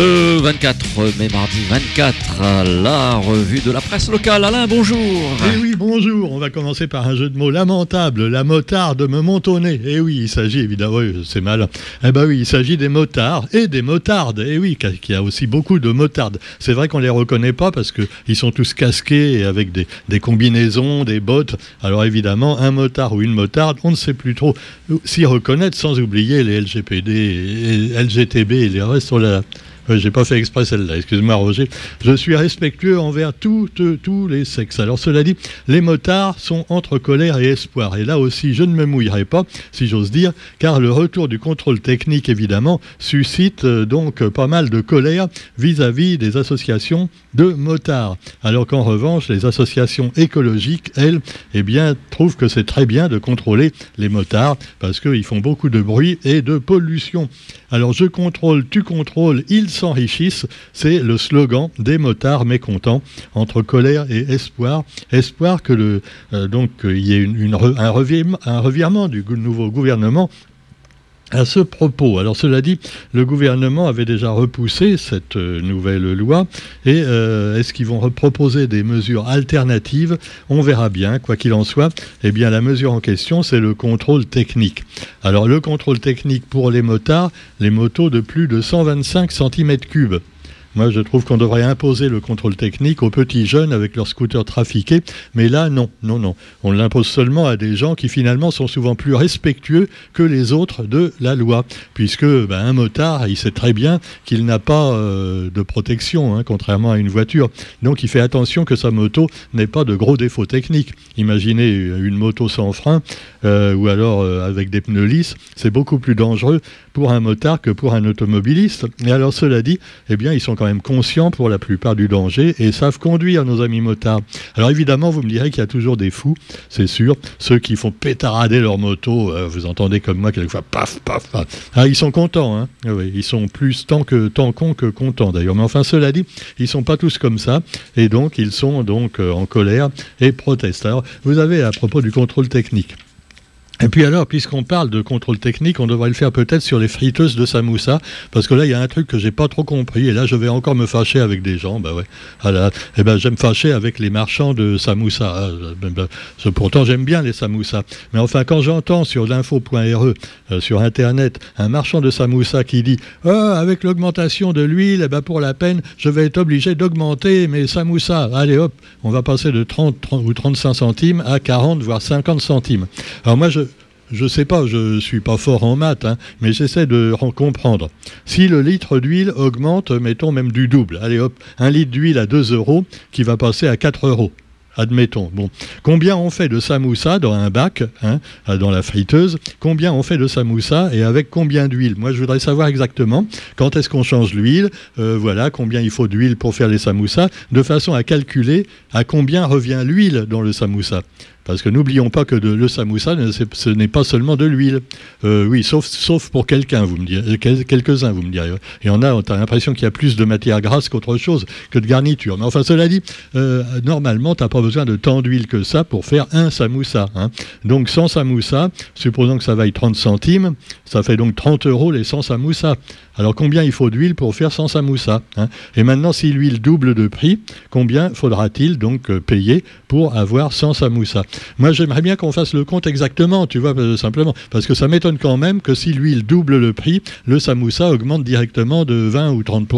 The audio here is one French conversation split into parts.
Le 24 mai, mardi 24, la revue de la presse locale. Alain, bonjour. Eh oui, bonjour. On va commencer par un jeu de mots lamentable. La motarde me nez. Eh oui, il s'agit évidemment, c'est mal. Eh ben oui, il s'agit des motards et des motardes. Eh oui, qu'il y a aussi beaucoup de motardes. C'est vrai qu'on les reconnaît pas parce qu'ils sont tous casqués avec des, combinaisons, des bottes. Alors évidemment, un motard ou une motarde, on ne sait plus trop s'y reconnaître sans oublier les LGPD, et LGTB et les restes la j'ai pas fait exprès celle-là, excuse-moi Roger. Je suis respectueux envers tous les sexes. Alors cela dit, les motards sont entre colère et espoir. Et là aussi, je ne me mouillerai pas, si j'ose dire, car le retour du contrôle technique, évidemment, suscite euh, donc pas mal de colère vis-à-vis des associations de motards. Alors qu'en revanche, les associations écologiques, elles, eh bien, trouvent que c'est très bien de contrôler les motards parce qu'ils font beaucoup de bruit et de pollution. Alors je contrôle, tu contrôles, ils s'enrichissent, c'est le slogan des motards mécontents entre colère et espoir. Espoir que le euh, y ait un, revirement du nouveau gouvernement à ce propos, alors cela dit, le gouvernement avait déjà repoussé cette euh, nouvelle loi et euh, est-ce qu'ils vont proposer des mesures alternatives? On verra bien, quoi qu'il en soit. Eh bien, la mesure en question, c'est le contrôle technique. Alors, le contrôle technique pour les motards, les motos de plus de 125 cm3. Moi, je trouve qu'on devrait imposer le contrôle technique aux petits jeunes avec leurs scooters trafiqués. Mais là, non, non, non. On l'impose seulement à des gens qui finalement sont souvent plus respectueux que les autres de la loi. Puisque ben, un motard, il sait très bien qu'il n'a pas euh, de protection, hein, contrairement à une voiture. Donc il fait attention que sa moto n'ait pas de gros défauts techniques. Imaginez une moto sans frein euh, ou alors euh, avec des pneus lisses. C'est beaucoup plus dangereux pour un motard que pour un automobiliste. Et alors cela dit, eh bien, ils sont quand même conscients pour la plupart du danger et savent conduire nos amis motards. Alors évidemment, vous me direz qu'il y a toujours des fous, c'est sûr. Ceux qui font pétarader leur moto, euh, vous entendez comme moi quelquefois, paf, paf, paf. Ah, ils sont contents, hein ah oui, ils sont plus tant, que, tant cons que contents d'ailleurs. Mais enfin, cela dit, ils sont pas tous comme ça et donc ils sont donc euh, en colère et protestent. Alors, vous avez à propos du contrôle technique. Et puis alors, puisqu'on parle de contrôle technique, on devrait le faire peut-être sur les friteuses de samoussa, parce que là, il y a un truc que j'ai pas trop compris, et là, je vais encore me fâcher avec des gens. Bah ouais. Alors, ah eh ben, j'aime fâcher avec les marchands de samoussa. Ah, ben, ben, pourtant, j'aime bien les samoussas. Mais enfin, quand j'entends sur l'info.re, euh, sur Internet, un marchand de samoussa qui dit ah, avec l'augmentation de l'huile, eh ben, pour la peine, je vais être obligé d'augmenter mes samoussas. Allez hop, on va passer de 30, 30 ou 35 centimes à 40, voire 50 centimes. Alors moi, je, je ne sais pas, je ne suis pas fort en maths, hein, mais j'essaie de comprendre. Si le litre d'huile augmente, mettons même du double, allez hop, un litre d'huile à 2 euros qui va passer à 4 euros. Admettons. Bon, combien on fait de samoussa dans un bac, hein, dans la friteuse? Combien on fait de samoussa et avec combien d'huile? Moi, je voudrais savoir exactement quand est-ce qu'on change l'huile. Euh, voilà, combien il faut d'huile pour faire les samoussas, de façon à calculer à combien revient l'huile dans le samoussa. Parce que n'oublions pas que le samoussa, ce n'est pas seulement de l'huile. Euh, oui, sauf, sauf pour quelqu'un, vous me direz, quelques-uns, vous me direz. Et on a, on a l'impression qu'il y a plus de matière grasse qu'autre chose, que de garniture. Mais enfin, cela dit, euh, normalement, tu n'as pas besoin de tant d'huile que ça pour faire un samoussa. Hein. Donc, 100 samoussa, supposons que ça vaille 30 centimes, ça fait donc 30 euros les 100 samoussa. Alors, combien il faut d'huile pour faire 100 samoussa hein? Et maintenant, si l'huile double de prix, combien faudra-t-il donc euh, payer pour avoir 100 samoussa? Moi, j'aimerais bien qu'on fasse le compte exactement, tu vois, euh, simplement. Parce que ça m'étonne quand même que si l'huile double le prix, le samoussa augmente directement de 20 ou 30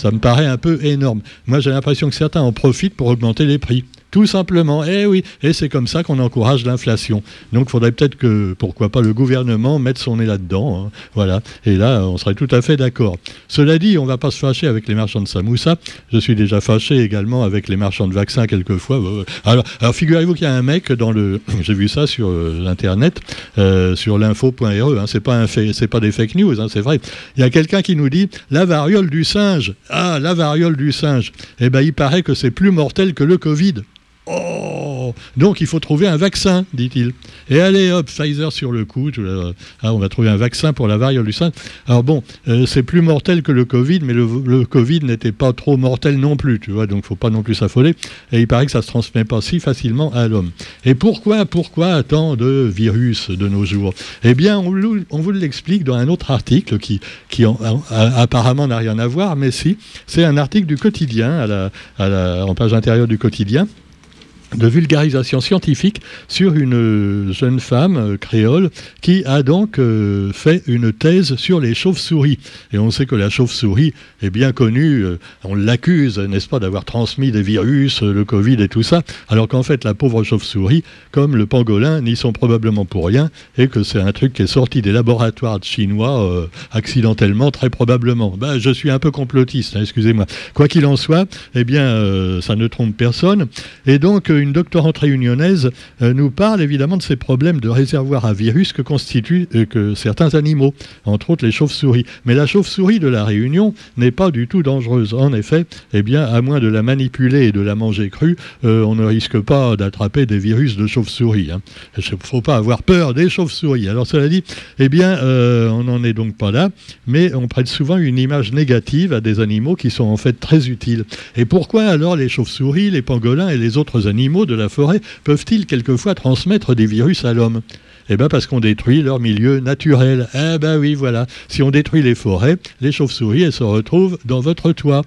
ça me paraît un peu énorme. Moi, j'ai l'impression que certains en profitent pour augmenter les prix. Tout simplement. Eh oui, et c'est comme ça qu'on encourage l'inflation. Donc il faudrait peut-être que, pourquoi pas, le gouvernement mette son nez là-dedans. Hein. Voilà. Et là, on serait tout à fait d'accord. Cela dit, on ne va pas se fâcher avec les marchands de Samoussa. Je suis déjà fâché également avec les marchands de vaccins quelquefois. Alors, figurez-vous qu'il y a un mec dans le. J'ai vu ça sur euh, Internet, euh, sur l'info.re. Hein. C'est pas, pas des fake news, hein, c'est vrai. Il y a quelqu'un qui nous dit la variole du singe. Ah, la variole du singe. Eh bien, il paraît que c'est plus mortel que le Covid. Oh Donc il faut trouver un vaccin, dit-il. Et allez, hop, Pfizer sur le coup. Ah, on va trouver un vaccin pour la variole du singe. Alors bon, euh, c'est plus mortel que le Covid, mais le, Covid n'était pas trop mortel non plus, tu vois, donc faut pas non plus s'affoler. Et il paraît que ça se transmet pas si facilement à l'homme. Et pourquoi, pourquoi tant de virus de nos jours? Eh bien, on, vous l'explique dans un autre article qui, qui apparemment n'a rien à voir, mais si, c'est un article du quotidien, en page intérieure du quotidien de vulgarisation scientifique sur une jeune femme euh, créole qui a donc euh, fait une thèse sur les chauves-souris. Et on sait que la chauve-souris est bien connue, euh, on l'accuse, n'est-ce pas, d'avoir transmis des virus, le Covid et tout ça, alors qu'en fait la pauvre chauve-souris, comme le pangolin, n'y sont probablement pour rien, et que c'est un truc qui est sorti des laboratoires chinois accidentellement, très probablement. Ben, je suis un peu complotiste, hein, excusez-moi. Quoi qu'il en soit, eh bien, ça ne trompe personne. Et donc, une doctorante réunionnaise euh, nous parle évidemment de ces problèmes de réservoir à virus que constituent euh, que certains animaux, entre autres les chauves-souris. Mais la chauve-souris de la Réunion n'est pas du tout dangereuse. En effet, eh bien, à moins de la manipuler et de la manger crue, euh, on ne risque pas d'attraper des virus de chauve-souris. Il hein. ne faut pas avoir peur des chauves-souris. Alors cela dit, eh bien, on n'en est donc pas là, mais on prête souvent une image négative à des animaux qui sont en fait très utiles. Et pourquoi alors les chauves-souris, les pangolins et les autres animaux de la forêt peuvent-ils quelquefois transmettre des virus à l'homme? Eh bien parce qu'on détruit leur milieu naturel. Eh ben oui, voilà. Si on détruit les forêts, les chauves-souris, elles se retrouvent dans votre toit.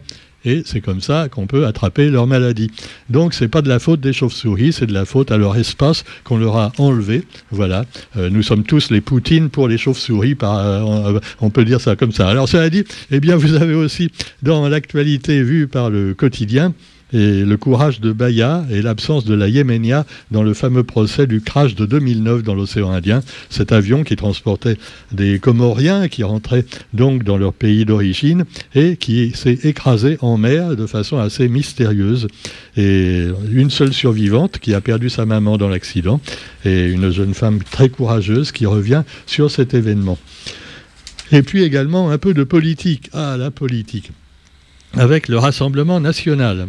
Et c'est comme ça qu'on peut attraper leur maladie. Donc c'est pas de la faute des chauves-souris, c'est de la faute à leur espace qu'on leur a enlevé. Voilà. Euh, nous sommes tous les poutines pour les chauves-souris. Euh, on peut dire ça comme ça. Alors cela dit, eh bien vous avez aussi dans l'actualité vue par le quotidien et le courage de Baya et l'absence de la Yéménia dans le fameux procès du crash de 2009 dans l'océan Indien. Cet avion qui transportait des Comoriens qui rentraient donc dans leur pays d'origine et qui s'est écrasé en mer de façon assez mystérieuse. Et une seule survivante qui a perdu sa maman dans l'accident et une jeune femme très courageuse qui revient sur cet événement. Et puis également un peu de politique. Ah, la politique avec le Rassemblement national.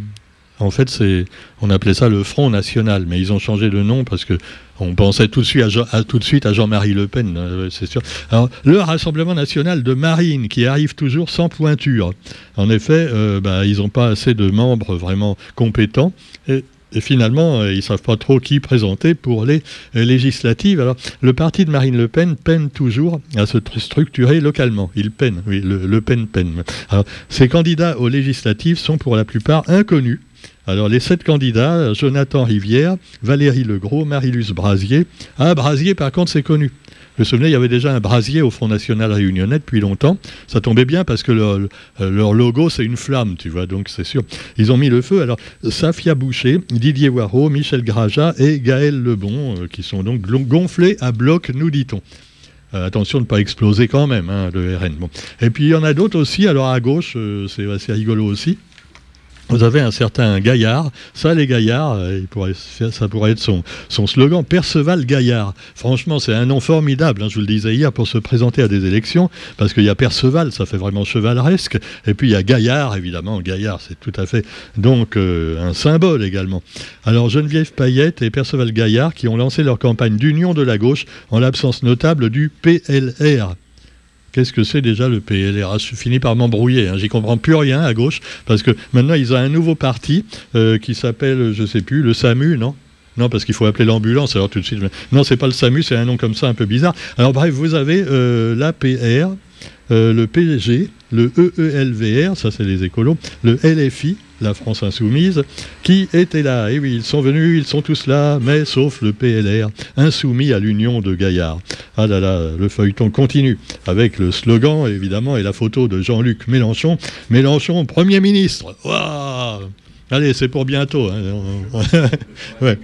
En fait, c'est, on appelait ça le Front National, mais ils ont changé de nom parce que on pensait tout de suite à, Jean, tout de suite à Jean-Marie Le Pen, euh, c'est sûr. Alors, le Rassemblement National de Marine, qui arrive toujours sans pointure. En effet, euh, bah, ils n'ont pas assez de membres vraiment compétents. Et, finalement, euh, ils ne savent pas trop qui présenter pour les législatives. Alors, le parti de Marine Le Pen peine toujours à se structurer localement. Il peine, oui, le, le Pen peine. Alors, ces candidats aux législatives sont pour la plupart inconnus. Alors les sept candidats, Jonathan Rivière, Valérie Legros, Marilus Brasier. Ah, Brasier par contre c'est connu. Je me souvenez, il y avait déjà un brasier au Front National Réunionnais depuis longtemps. Ça tombait bien parce que leur, logo, c'est une flamme, tu vois, donc c'est sûr. Ils ont mis le feu. Alors, Safia Boucher, Didier Waro, Michel Graja et Gaël Lebon, euh, qui sont donc gonflés à bloc, nous dit-on. Euh, attention de ne pas exploser quand même, hein, le RN. Et puis il y en a d'autres aussi, alors à gauche, euh, c'est assez rigolo aussi vous avez un certain Gaillard. Ça, les Gaillards, euh, ça pourrait être son, slogan, Perceval Gaillard. Franchement, c'est un nom formidable, hein, je vous le disais hier, pour se présenter à des élections, parce qu'il y a Perceval, ça fait vraiment chevaleresque, et puis il y a Gaillard, évidemment. Gaillard, c'est tout à fait donc euh, un symbole également. Alors, Geneviève Payette et Perceval Gaillard qui ont lancé leur campagne d'union de la gauche en l'absence notable du PLR, Qu'est-ce que c'est déjà le PLR Je finis par m'embrouiller, hein. j'y comprends plus rien à gauche, parce que maintenant ils ont un nouveau parti euh, qui s'appelle, je sais plus, le SAMU, non? Non, parce qu'il faut appeler l'ambulance, alors tout de suite. Non, c'est pas le SAMU, c'est un nom comme ça un peu bizarre. Alors bref, vous avez euh, l'APR, euh, le PSG, le EELVR, ça c'est les écolos, le LFI, la France insoumise, qui était là. Et oui, ils sont venus, ils sont tous là, mais sauf le PLR, insoumis à l'union de Gaillard. Ah là là, le feuilleton continue, avec le slogan, évidemment, et la photo de Jean-Luc Mélenchon. Mélenchon, Premier ministre. Allez, c'est pour bientôt. Hein.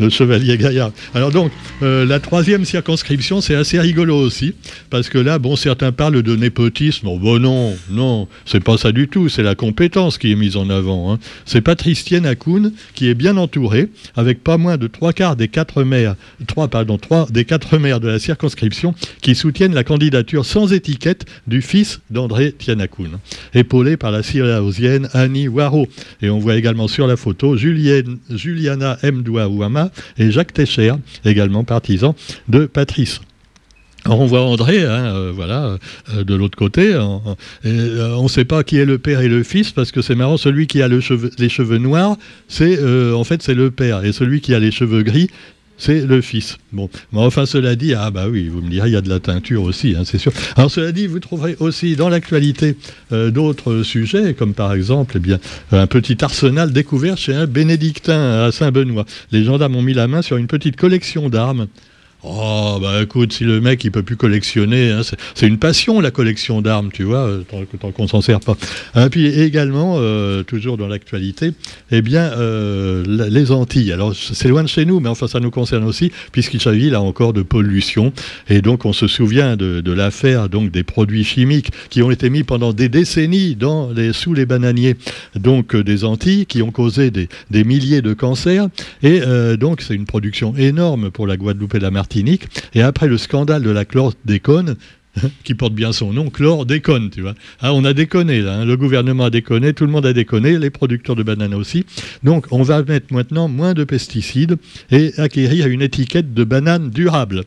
le chevalier Gaillard. Alors donc, euh, la troisième circonscription, c'est assez rigolo aussi, parce que là, bon, certains parlent de népotisme. bon, non, non, c'est pas ça du tout. C'est la compétence qui est mise en avant. Hein. C'est Patricienne Akoun qui est bien entourée, avec pas moins de trois quarts des quatre maires, trois, pardon, trois des quatre maires de la circonscription qui soutiennent la candidature sans étiquette du fils d'André Tianakoun, épaulé par la Syriaosienne Annie Waro. Et on voit également sur la photo Juliana Mdouaouama et Jacques Techer, également partisan de Patrice. Alors on voit André, hein, euh, voilà, euh, de l'autre côté. on ne sait pas qui est le père et le fils parce que c'est marrant. Celui qui a les cheveux noirs, c'est en fait c'est le père, et celui qui a les cheveux gris, c'est le fils. Bon, mais enfin, cela dit, ah bah oui, vous me direz, il y a de la teinture aussi, hein, c'est sûr. Alors, cela dit, vous trouverez aussi dans l'actualité euh, d'autres sujets, comme par exemple, eh bien, un petit arsenal découvert chez un bénédictin à Saint-Benoît. Les gendarmes ont mis la main sur une petite collection d'armes Oh, bah écoute, si le mec il peut plus collectionner, hein, c'est une passion la collection d'armes, tu vois, euh, tant, tant qu'on s'en sert pas. Et hein, puis également, euh, toujours dans l'actualité, eh bien, euh, les Antilles. Alors c'est loin de chez nous, mais enfin ça nous concerne aussi, puisqu'il s'agit là encore de pollution. Et donc on se souvient de, l'affaire donc des produits chimiques qui ont été mis pendant des décennies dans les, sous les bananiers donc des Antilles, qui ont causé des, des milliers de cancers. Et donc c'est une production énorme pour la Guadeloupe et la Martinique et après le scandale de la chlordécone, qui porte bien son nom, chlordécone, tu vois. Ah, on a déconné, là. Hein. Le gouvernement a déconné, tout le monde a déconné, les producteurs de bananes aussi. Donc, on va mettre maintenant moins de pesticides et acquérir une étiquette de banane durable.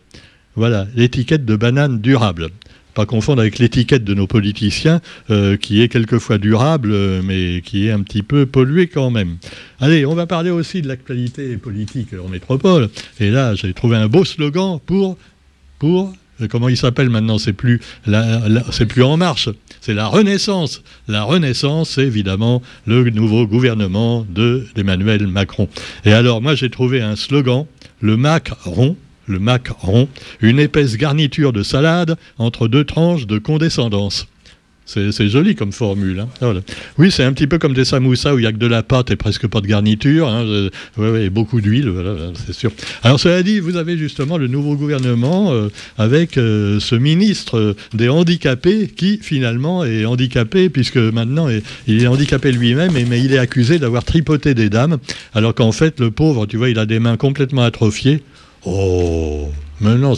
Voilà, l'étiquette de banane durable pas confondre avec l'étiquette de nos politiciens, euh, qui est quelquefois durable, euh, mais qui est un petit peu polluée quand même. Allez, on va parler aussi de l'actualité politique en métropole. Et là, j'ai trouvé un beau slogan pour, euh, comment il s'appelle maintenant C'est plus, c'est plus En Marche, c'est la Renaissance. La Renaissance, c'est évidemment le nouveau gouvernement d'Emmanuel Macron. Et alors, moi, j'ai trouvé un slogan, le Macron, le macaron, une épaisse garniture de salade entre deux tranches de condescendance. C'est joli comme formule. Hein. Oui, c'est un petit peu comme des samoussas où il n'y a que de la pâte et presque pas de garniture. Hein. et beaucoup d'huile, voilà, c'est sûr. Alors cela dit, vous avez justement le nouveau gouvernement euh, avec euh, ce ministre des handicapés qui finalement est handicapé puisque maintenant il est handicapé lui-même, mais il est accusé d'avoir tripoté des dames, alors qu'en fait le pauvre, tu vois, il a des mains complètement atrophiées. Oh mais non,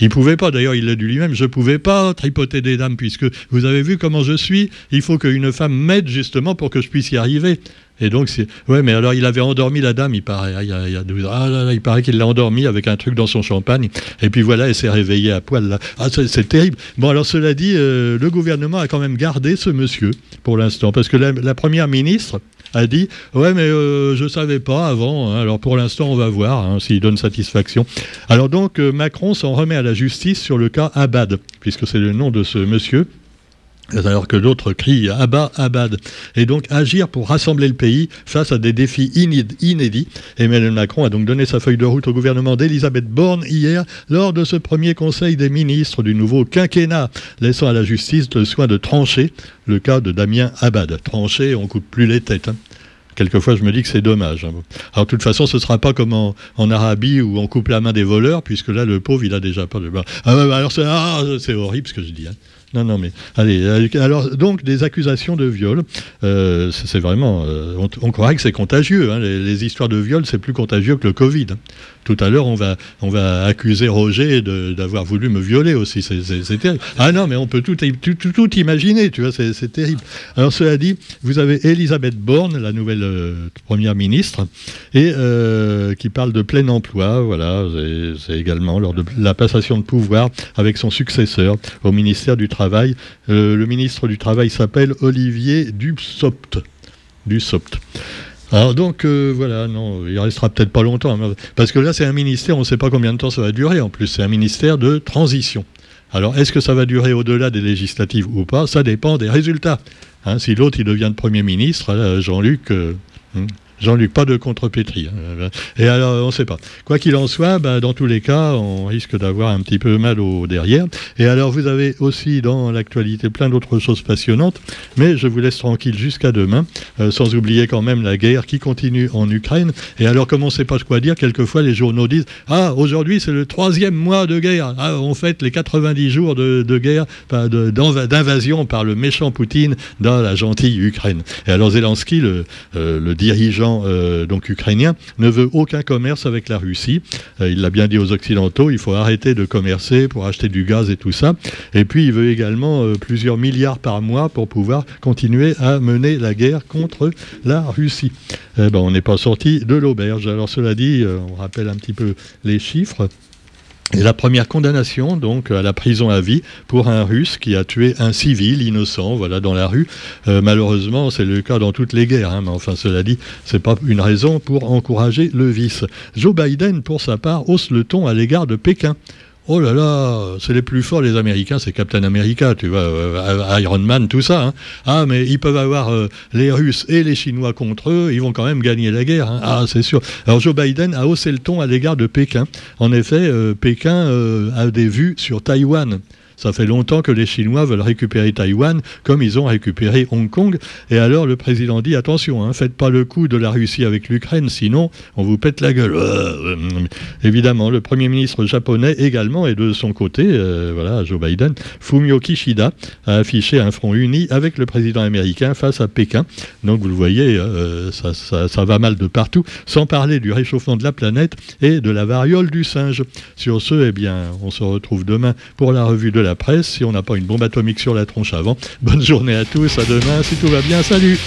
il pouvait pas. D'ailleurs, il l'a dit lui-même. Je pouvais pas tripoter des dames puisque vous avez vu comment je suis. Il faut qu'une femme m'aide justement pour que je puisse y arriver. Et donc, c'est. Ouais, mais alors il avait endormi la dame, il paraît. Il, y a, Ah là là, il paraît qu'il l'a endormi avec un truc dans son champagne. Et puis voilà, elle s'est réveillée à poil là. Ah, c'est terrible. Bon, alors cela dit, euh, le gouvernement a quand même gardé ce monsieur pour l'instant. Parce que la première ministre, a dit Ouais, mais euh, je ne savais pas avant. Hein. alors pour l'instant, on va voir hein, s'il donne satisfaction. Alors donc, euh, Macron s'en remet à la justice sur le cas Abad, puisque c'est le nom de ce monsieur alors que d'autres crient Abba, Abad. Et donc agir pour rassembler le pays face à des défis inédits. Emmanuel Macron a donc donné sa feuille de route au gouvernement d'Elisabeth Borne hier lors de ce premier conseil des ministres du nouveau quinquennat, laissant à la justice le soin de trancher le cas de Damien Abad. Trancher, on coupe plus les têtes. Hein. Quelquefois, je me dis que c'est dommage. Hein. Alors, de toute façon, ce ne sera pas comme en, Arabie où on coupe la main des voleurs, puisque là, le pauvre, il a déjà pas de. Ah, alors, ah, c'est horrible ce que je dis. Hein. Non, non, mais allez. Euh, alors, donc, des accusations de viol, euh, c'est vraiment. Euh, on, croirait que c'est contagieux. Hein. les, histoires de viol, c'est plus contagieux que le Covid. Tout à l'heure, on va, on va accuser Roger d'avoir voulu me violer aussi. C'est terrible. Ah non, mais on peut tout, tout, tout, imaginer, tu vois, c'est terrible. Alors, cela dit, vous avez Elisabeth Borne, la nouvelle première ministre, et qui parle de plein emploi. Voilà, c'est également lors de la passation de pouvoir avec son successeur au ministère du Travail euh, le ministre du Travail s'appelle Olivier Dussopt. Alors donc euh, voilà, non, il restera peut-être pas longtemps, hein, parce que là c'est un ministère, on ne sait pas combien de temps ça va durer. En plus, c'est un ministère de transition. Alors est-ce que ça va durer au-delà des législatives ou pas? Ça dépend des résultats. Hein, si l'autre il devient Premier ministre, Jean-Luc, euh, hmm, Jean-Luc, pas de contrepétrie. Hein. Et alors, on ne sait pas. Quoi qu'il en soit, bah, dans tous les cas, on risque d'avoir un petit peu mal au derrière. Et alors, vous avez aussi dans l'actualité plein d'autres choses passionnantes, mais je vous laisse tranquille jusqu'à demain, euh, sans oublier quand même la guerre qui continue en Ukraine. Et alors, comme on ne sait pas quoi dire, quelquefois les journaux disent Ah, aujourd'hui, c'est le troisième mois de guerre. Ah, on fête les 90 jours de, guerre, d'invasion par le méchant Poutine dans la gentille Ukraine. Et alors, Zelensky, le, euh, le dirigeant président donc ukrainien ne veut aucun commerce avec la Russie. il l'a bien dit aux Occidentaux, il faut arrêter de commercer pour acheter du gaz et tout ça. Et puis il veut également plusieurs milliards par mois pour pouvoir continuer à mener la guerre contre la Russie. Eh ben, on n'est pas sorti de l'auberge. Alors cela dit, on rappelle un petit peu les chiffres. Et la première condamnation, donc, à la prison à vie pour un Russe qui a tué un civil innocent, voilà, dans la rue. Euh, malheureusement, c'est le cas dans toutes les guerres, hein, mais enfin, cela dit, c'est pas une raison pour encourager le vice. Joe Biden, pour sa part, hausse le ton à l'égard de Pékin. Oh là là, c'est les plus forts, les Américains, c'est Captain America, tu vois, euh, Iron Man, tout ça. Hein. Ah, mais ils peuvent avoir euh, les Russes et les Chinois contre eux, ils vont quand même gagner la guerre. Hein. Ah, c'est sûr. Alors Joe Biden a haussé le ton à l'égard de Pékin. En effet, euh, Pékin a des vues sur Taïwan. Ça fait longtemps que les Chinois veulent récupérer Taïwan, comme ils ont récupéré Hong Kong. Et alors le président dit attention, hein, faites pas le coup de la Russie avec l'Ukraine, sinon on vous pète la gueule. Euh, évidemment, le premier ministre japonais également est de son côté, euh, voilà, Joe Biden, Fumio Kishida a affiché un front uni avec le président américain face à Pékin. Donc vous le voyez, euh, ça, ça, va mal de partout, sans parler du réchauffement de la planète et de la variole du singe. Sur ce, eh bien, on se retrouve demain pour la revue de la presse si on n'a pas une bombe atomique sur la tronche avant. Bonne journée à tous, à demain si tout va bien, salut